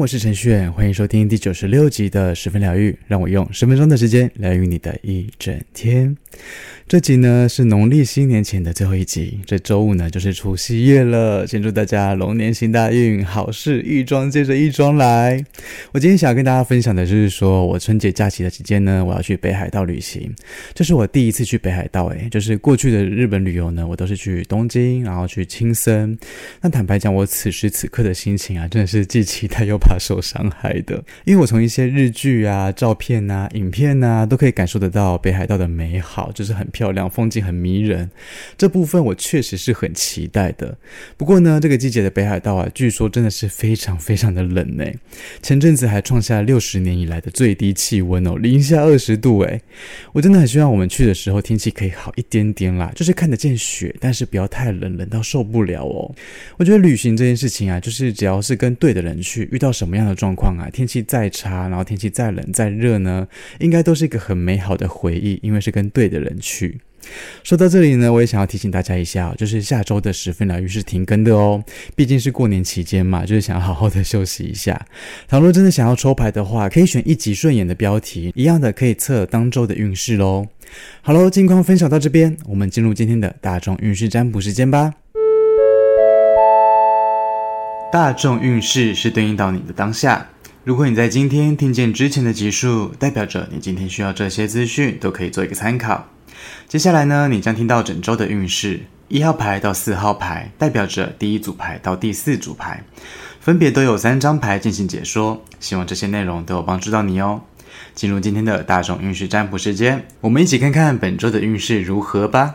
我是陈旭，欢迎收听第九十六集的十分疗愈，让我用十分钟的时间疗愈你的一整天。这集呢是农历新年前的最后一集，这周五呢就是除夕夜了，先祝大家龙年行大运，好事一桩接着一桩来。我今天想要跟大家分享的就是说，我春节假期的期间呢，我要去北海道旅行，这是我第一次去北海道，诶，就是过去的日本旅游呢，我都是去东京，然后去青森。那坦白讲，我此时此刻的心情啊，真的是既期待又怕怕受伤害的，因为我从一些日剧啊、照片啊、影片啊，都可以感受得到北海道的美好，就是很漂亮，风景很迷人，这部分我确实是很期待的。不过呢，这个季节的北海道啊，据说真的是非常非常的冷诶。前阵子还创下六十年以来的最低气温哦，零下二十度诶。我真的很希望我们去的时候天气可以好一点点啦，就是看得见雪，但是不要太冷，冷到受不了哦。我觉得旅行这件事情啊，就是只要是跟对的人去，遇到 什么样的状况啊，天气再差，然后天气再冷再热呢，应该都是一个很美好的回忆，因为是跟对的人去。说到这里呢，我也想要提醒大家一下，就是下周的十分疗愈是停更的哦，毕竟是过年期间嘛，就是想要好好的休息一下。倘若真的想要抽牌的话，可以选一集顺眼的标题，一样的可以测当周的运势喽。好喽，近况分享到这边，我们进入今天的大众运势占卜时间吧。大众运势是对应到你的当下，如果你在今天听见之前的集数，代表着你今天需要这些资讯，都可以做一个参考。接下来呢，你将听到整周的运势，一号牌到四号牌代表着第一组牌到第四组牌，分别都有三张牌进行解说，希望这些内容都有帮助到你哦。进入今天的大众运势占卜时间，我们一起看看本周的运势如何吧。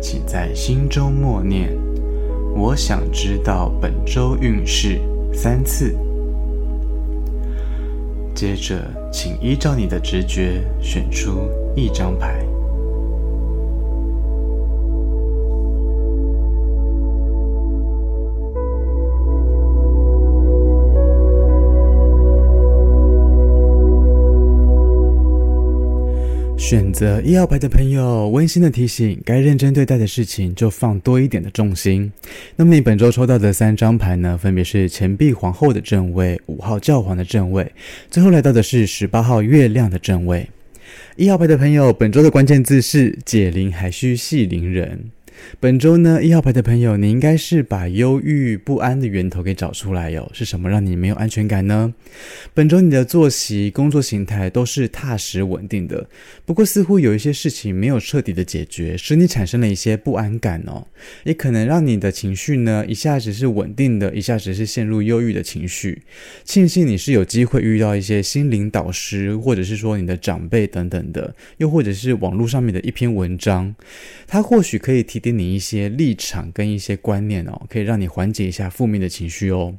请在心中默念：“我想知道本周运势”三次。接着，请依照你的直觉选出一张牌。选择一号牌的朋友，温馨的提醒：该认真对待的事情就放多一点的重心。那么你本周抽到的三张牌呢？分别是钱币皇后的正位、五号教皇的正位，最后来到的是十八号月亮的正位。一号牌的朋友，本周的关键字是解铃还须系铃人。本周呢，一号牌的朋友，你应该是把忧郁不安的源头给找出来哟。是什么让你没有安全感呢？本周你的作息、工作形态都是踏实稳定的，不过似乎有一些事情没有彻底的解决，使你产生了一些不安感哦。也可能让你的情绪呢，一下子是稳定的，一下子是陷入忧郁的情绪。庆幸你是有机会遇到一些心灵导师，或者是说你的长辈等等的，又或者是网络上面的一篇文章，它或许可以提点。你一些立场跟一些观念哦，可以让你缓解一下负面的情绪哦。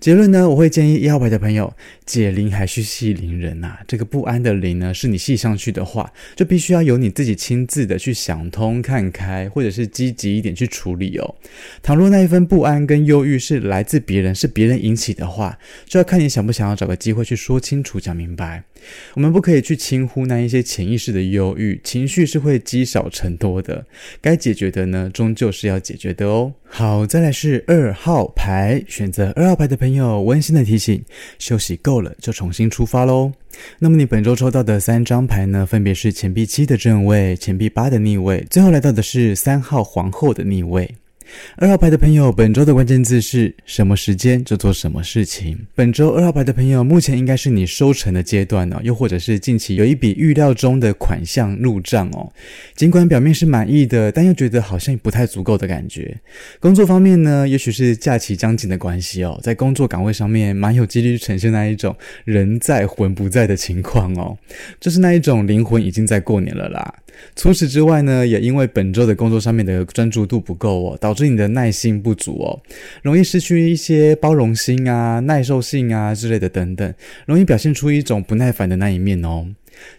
结论呢，我会建议一号牌的朋友，解铃还须系铃人呐、这个不安的铃呢，是你系上去的话，就必须要由你自己亲自的去想通、看开，或者是积极一点去处理哦。倘若那一份不安跟忧郁是来自别人，是别人引起的话，就要看你想不想要找个机会去说清楚、讲明白。我们不可以去轻忽那一些潜意识的忧郁情绪，是会积少成多的。该解决的呢，终究是要解决的哦。好，再来是二号牌，选择二号牌的朋友，温馨的提醒：休息够了就重新出发喽。那么你本周抽到的三张牌呢，分别是钱币七的正位、钱币八的逆位，最后来到的是三号皇后的逆位。二号牌的朋友，本周的关键字是什么时间就做什么事情。本周二号牌的朋友，目前应该是你收成的阶段哦，又或者是近期有一笔预料中的款项入账哦。尽管表面是满意的，但又觉得好像不太足够的感觉。工作方面呢，也许是假期将近的关系哦，在工作岗位上面蛮有几率呈现那一种人在魂不在的情况哦，就是那一种灵魂已经在过年了啦。除此之外呢，也因为本周的工作上面的专注度不够哦，导致你的耐心不足哦，容易失去一些包容心啊、耐受性啊之类的等等，容易表现出一种不耐烦的那一面哦。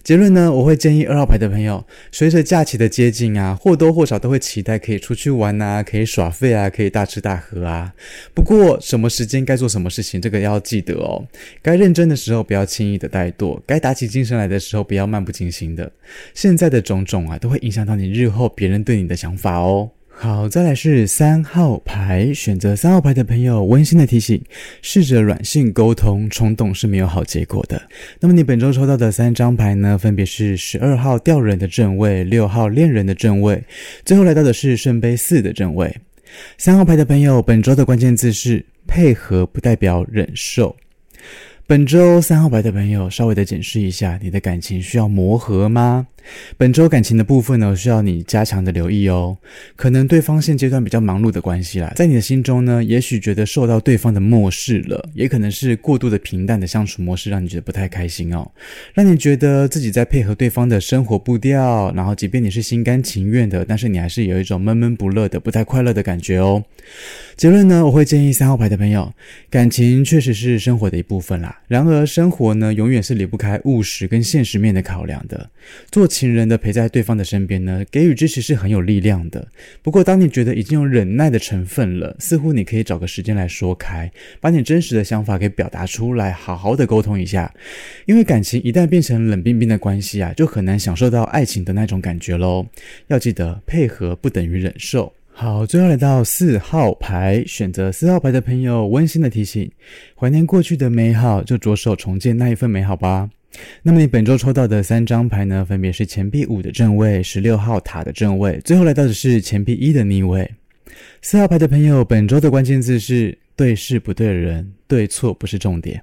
结论呢，我会建议二号牌的朋友，随着假期的接近啊，或多或少都会期待可以出去玩啊，可以耍废啊，可以大吃大喝啊。不过什么时间该做什么事情，这个要记得哦。该认真的时候不要轻易的怠惰，该打起精神来的时候不要漫不经心的。现在的种种啊，都会影响到你日后别人对你的想法哦。好，再来是三号牌，选择三号牌的朋友，温馨的提醒：试着软性沟通，冲动是没有好结果的。那么你本周抽到的三张牌呢，分别是十二号吊人的正位，六号恋人的正位，最后来到的是圣杯四的正位。三号牌的朋友，本周的关键字是配合，不代表忍受。本周三号牌的朋友，稍微的检视一下，你的感情需要磨合吗？本周感情的部分呢，需要你加强的留意哦。可能对方现阶段比较忙碌的关系啦，在你的心中呢，也许觉得受到对方的漠视了，也可能是过度的平淡的相处模式，让你觉得不太开心哦，让你觉得自己在配合对方的生活步调，然后即便你是心甘情愿的，但是你还是有一种闷闷不乐的、不太快乐的感觉哦。结论呢，我会建议三号牌的朋友，感情确实是生活的一部分啦。然而，生活呢，永远是离不开务实跟现实面的考量的。做情人的陪在对方的身边呢，给予支持是很有力量的。不过，当你觉得已经有忍耐的成分了，似乎你可以找个时间来说开，把你真实的想法给表达出来，好好的沟通一下。因为感情一旦变成冷冰冰的关系啊，就很难享受到爱情的那种感觉喽。要记得，配合不等于忍受。好，最后来到四号牌，选择四号牌的朋友，温馨的提醒：怀念过去的美好，就着手重建那一份美好吧。那么你本周抽到的三张牌呢，分别是钱币五的正位、十六号塔的正位，最后来到的是钱币一的逆位。四号牌的朋友，本周的关键字是对事不对人，对错不是重点。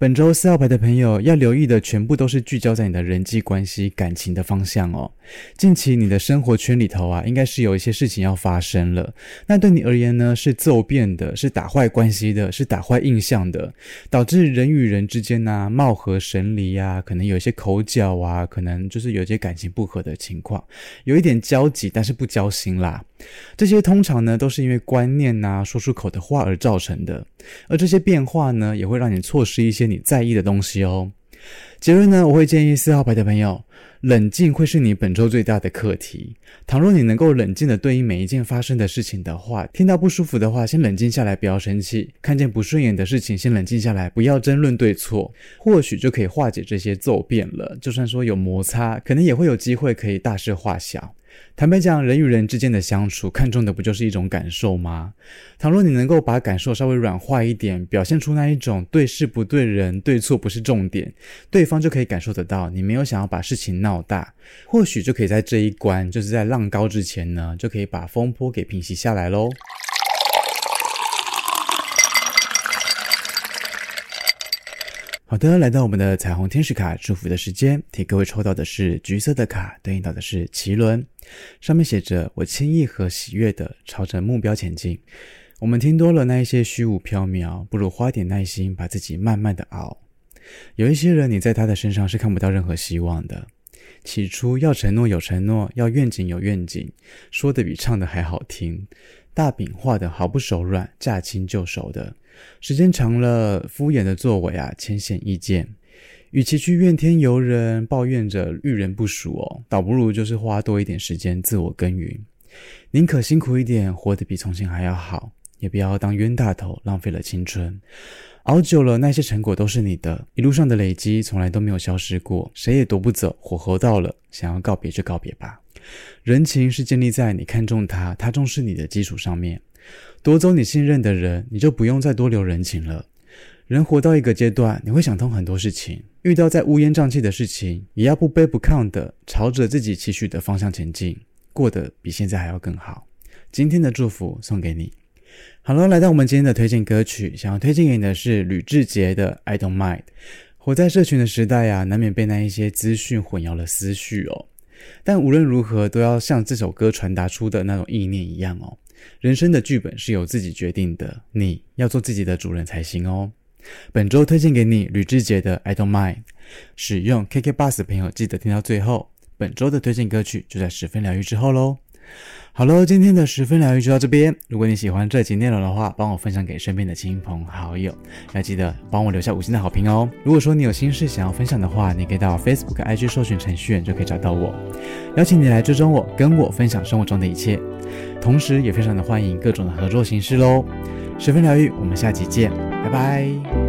本周四号牌的朋友要留意的全部都是聚焦在你的人际关系、感情的方向哦。近期你的生活圈里头啊，应该是有一些事情要发生了。那对你而言呢，是骤变的，是打坏关系的，是打坏印象的，导致人与人之间呢貌合神离呀，可能有一些口角啊，可能就是有一些感情不和的情况，有一点交集，但是不交心啦。这些通常呢都是因为观念呐、说出口的话而造成的，而这些变化呢也会让你错失一些你在意的东西哦。结论呢，我会建议四号牌的朋友，冷静会是你本周最大的课题。倘若你能够冷静地对应每一件发生的事情的话，听到不舒服的话，先冷静下来，不要生气；看见不顺眼的事情，先冷静下来，不要争论对错，或许就可以化解这些骤变了。就算说有摩擦，可能也会有机会可以大事化小。坦白讲，人与人之间的相处，看重的不就是一种感受吗？倘若你能够把感受稍微软化一点，表现出那一种对事不对人，对错不是重点，对方就可以感受得到你没有想要把事情闹大，或许就可以在这一关，就是在浪高之前呢，就可以把风波给平息下来喽。好的，来到我们的彩虹天使卡祝福的时间，替各位抽到的是橘色的卡，对应到的是脐轮，上面写着“我轻易和喜悦的朝着目标前进”。我们听多了那一些虚无缥缈，不如花点耐心，把自己慢慢的熬。有一些人，你在他的身上是看不到任何希望的。起初要承诺有承诺，要愿景有愿景，说的比唱的还好听，大饼画的毫不手软，驾轻就熟的。时间长了，敷衍的作为啊，浅显易见。与其去怨天尤人，抱怨着遇人不淑哦，倒不如就是花多一点时间自我耕耘。宁可辛苦一点，活得比从前还要好，也不要当冤大头，浪费了青春。熬久了，那些成果都是你的，一路上的累积从来都没有消失过，谁也夺不走。火候到了，想要告别就告别吧。人情是建立在你看重他，他重视你的基础上面。夺走你信任的人，你就不用再多留人情了。人活到一个阶段，你会想通很多事情，遇到再乌烟瘴气的事情，也要不卑不亢的朝着自己期许的方向前进，过得比现在还要更好。今天的祝福送给你。好了，来到我们今天的推荐歌曲，想要推荐给你的是吕志杰的《I Don't Mind》。活在社群的时代呀、啊，难免被那一些资讯混淆了思绪哦。但无论如何，都要像这首歌传达出的那种意念一样哦。人生的剧本是由自己决定的，你要做自己的主人才行哦。本周推荐给你吕志杰的《I Don't Mind》，使用 KKBOX 的朋友记得听到最后。本周的推荐歌曲就在十分疗愈之后喽。好喽，今天的十分疗愈就到这边。如果你喜欢这集内容的话，帮我分享给身边的亲朋好友，要记得帮我留下五星的好评哦。如果说你有心事想要分享的话，你可以到 Facebook、IG 搜寻程序员就可以找到我，邀请你来追踪我，跟我分享生活中的一切。同时，也非常的欢迎各种的合作形式喽。十分疗愈，我们下集见，拜拜。